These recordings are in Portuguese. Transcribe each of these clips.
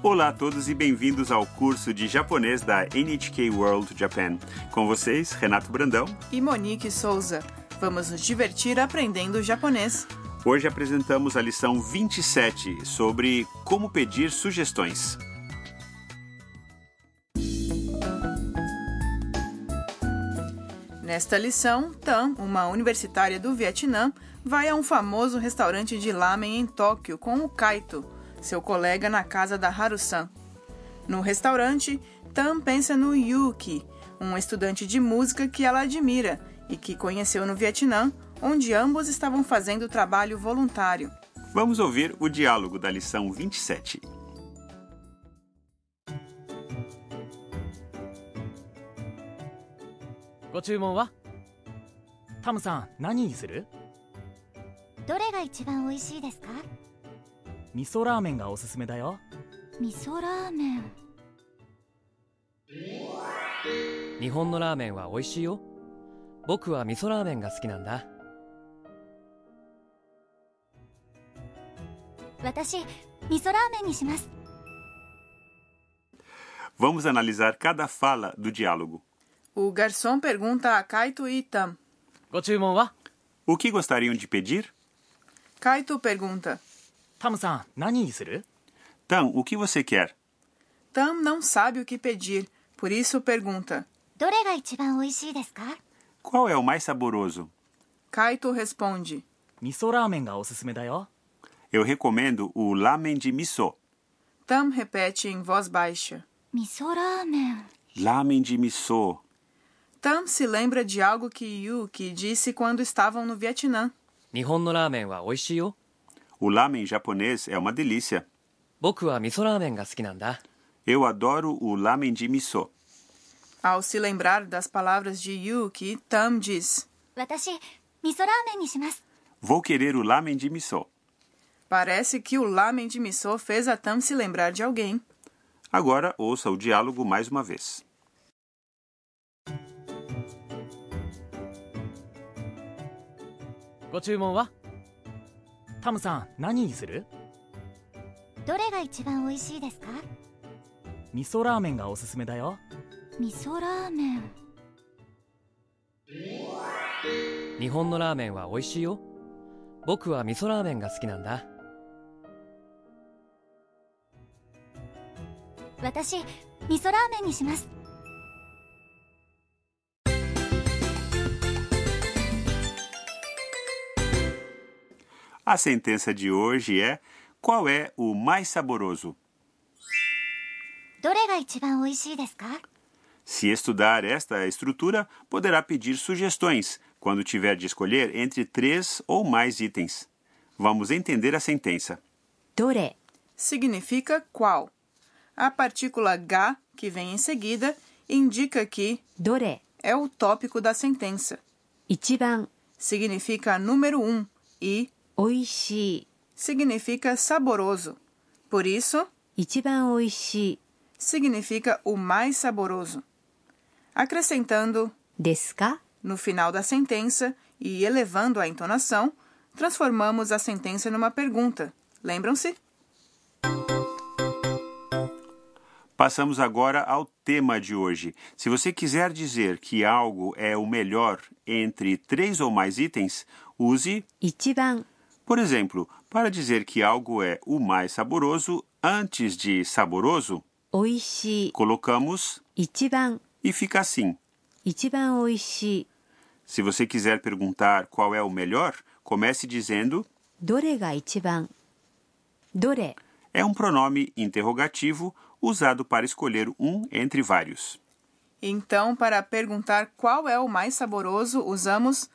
Olá a todos e bem-vindos ao curso de japonês da NHK World Japan. Com vocês, Renato Brandão. E Monique Souza. Vamos nos divertir aprendendo japonês. Hoje apresentamos a lição 27 sobre como pedir sugestões. Nesta lição, Tam, uma universitária do Vietnã, vai a um famoso restaurante de lamen em Tóquio com o Kaito, seu colega na casa da Haru-san. No restaurante, Tam pensa no Yuki, um estudante de música que ela admira e que conheceu no Vietnã, onde ambos estavam fazendo trabalho voluntário. Vamos ouvir o diálogo da lição 27. ご注文はタムさん何にするどれが一番美味しいですか 味噌ラーメンがおすすめだよ味噌ラーメン日本のラーメンは美味しいよ僕は味噌ラーメンが好きなんだ私味噌ラーメンにします Vamos analisar cada fala do diálogo. O garçom pergunta a Kaito e Tam. ご注文は O que gostariam de pedir? Kaito pergunta. Tam-san, Tam, o que você quer? Tam não sabe o que pedir, por isso pergunta. Qual é o mais saboroso? Kaito responde. Miso ramen ga osusume da. Eu recomendo o lamen de miso. Tam repete em voz baixa. Miso ramen. Lamen de miso. Tam se lembra de algo que Yuki disse quando estavam no Vietnã. Nihon no ramen wa yo. O lamen japonês é uma delícia. 僕は味噌ラーメンが好きなんだ Eu adoro o lamen de miso. Ao se lembrar das palavras de Yuki, Tam diz: 私味噌ラーメンにします Vou querer o lamen de miso. Parece que o lamen de miso fez a Tam se lembrar de alguém. Agora ouça o diálogo mais uma vez. ご注文は タムさん何にする？どれが一番美味しいですか？味噌ラーメンがおすすめだよ。味噌ラーメン。日本のラーメンは美味しいよ。僕は味噌ラーメンが好きなんだ。私味噌ラーメンにします A sentença de hoje é: Qual é o mais saboroso? Se estudar esta estrutura, poderá pedir sugestões quando tiver de escolher entre três ou mais itens. Vamos entender a sentença. Dore significa qual. A partícula ga, que vem em seguida, indica que dore é o tópico da sentença. Ichiban significa número um e Oishi significa saboroso. Por isso, ichiban oishi significa o mais saboroso. Acrescentando desca no final da sentença e elevando a entonação, transformamos a sentença numa pergunta. Lembram-se? Passamos agora ao tema de hoje. Se você quiser dizer que algo é o melhor entre três ou mais itens, use ichiban por exemplo, para dizer que algo é o mais saboroso antes de saboroso, oishi colocamos ichiban e fica assim. Ichiban oishi. Se você quiser perguntar qual é o melhor, comece dizendo dore ga ichiban. Dore é um pronome interrogativo usado para escolher um entre vários. Então, para perguntar qual é o mais saboroso, usamos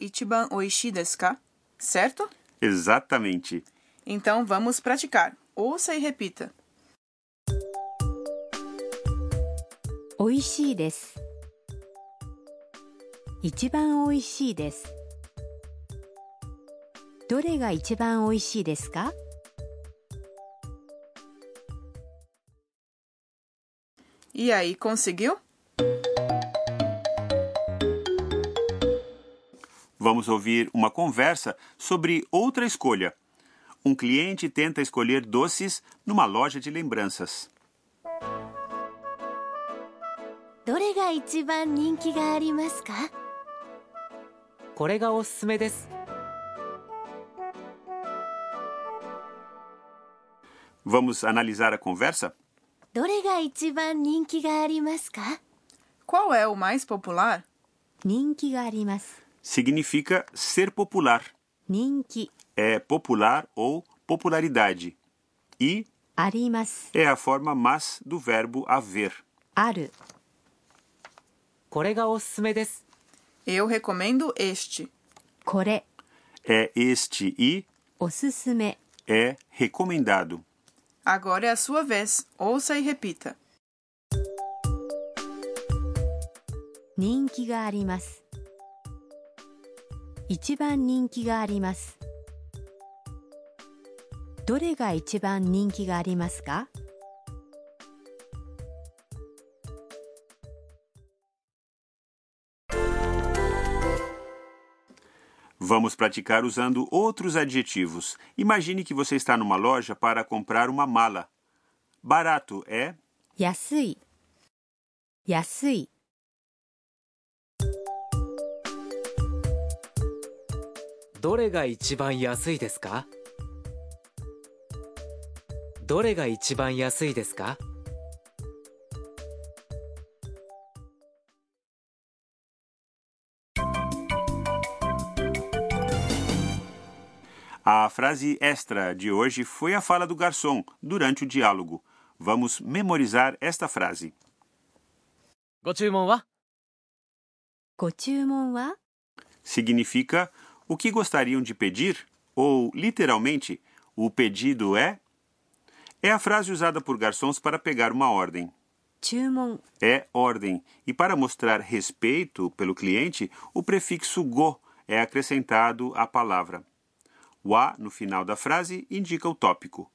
ichiban oishi desu ka? Certo? Exatamente. Então, vamos praticar. Ouça e repita. 美味しいです一番美味しいですどれが一番美味しいですか E aí, conseguiu? Vamos ouvir uma conversa sobre outra escolha. Um cliente tenta escolher doces numa loja de lembranças. どれが一番人気がありますかこれがおすすめです Vamos analisar a conversa? どれが一番人気がありますか Qual é o mais popular? 人気があります significa ser popular. Ninki é popular ou popularidade. E arimasu é a forma mas do verbo haver. Aru. Eu recomendo este. Kore é este e osusume é recomendado. Agora é a sua vez. Ouça e repita. Ninki ga arimasu. 一番人気がありますどれが一番人気がありますか Vamos praticar usando outros adjetivos. Imagine que você está numa loja para comprar uma mala. Barato é 安い安い どれが一番安いですかどれが一番安いですか A frase extra de hoje foi a fala do garçom durante o diálogo. Vamos memorizar esta frase. ご注文はご注文は Significa o que gostariam de pedir? Ou, literalmente, o pedido é? É a frase usada por garçons para pegar uma ordem. É ordem. E para mostrar respeito pelo cliente, o prefixo go é acrescentado à palavra. O a no final da frase indica o tópico.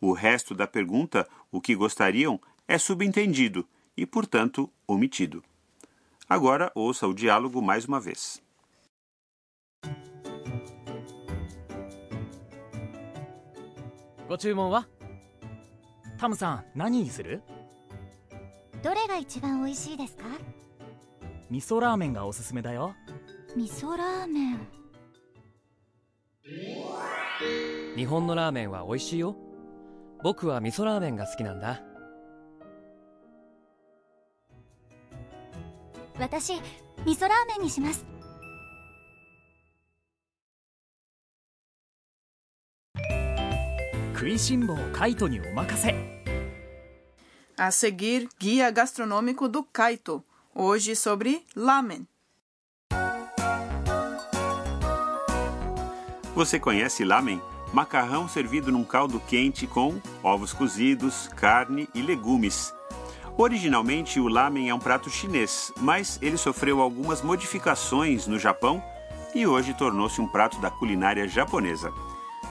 O resto da pergunta, o que gostariam, é subentendido e, portanto, omitido. Agora ouça o diálogo mais uma vez. ご注文は？タムさん何にする？どれが一番美味しいですか？味噌ラーメンがおすすめだよ。味噌ラーメン。日本のラーメンは美味しいよ。僕は味噌ラーメンが好きなんだ。私味噌ラーメンにします 食いしん坊カイトにお任せ A seguir, Guia Gastronômico do Kaito. Hoje sobre lamen. Você conhece lamen? Macarrão servido num caldo quente com ovos cozidos, carne e legumes. Originalmente, o lamen é um prato chinês, mas ele sofreu algumas modificações no Japão e hoje tornou-se um prato da culinária japonesa.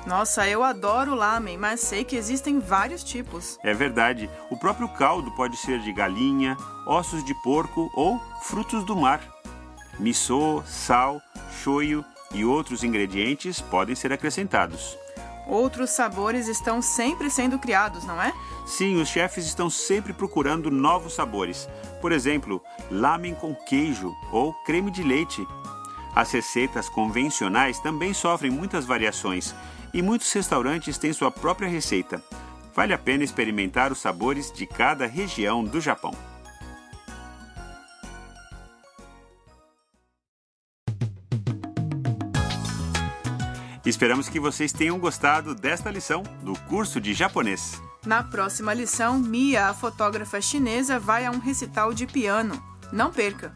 Nossa, eu adoro lamen, mas sei que existem vários tipos. É verdade, o próprio caldo pode ser de galinha, ossos de porco ou frutos do mar. Miso, sal, shoyu e outros ingredientes podem ser acrescentados. Outros sabores estão sempre sendo criados, não é? Sim, os chefes estão sempre procurando novos sabores. Por exemplo, lamen com queijo ou creme de leite. As receitas convencionais também sofrem muitas variações e muitos restaurantes têm sua própria receita. Vale a pena experimentar os sabores de cada região do Japão. Esperamos que vocês tenham gostado desta lição do curso de japonês. Na próxima lição, Mia, a fotógrafa chinesa, vai a um recital de piano. Não perca!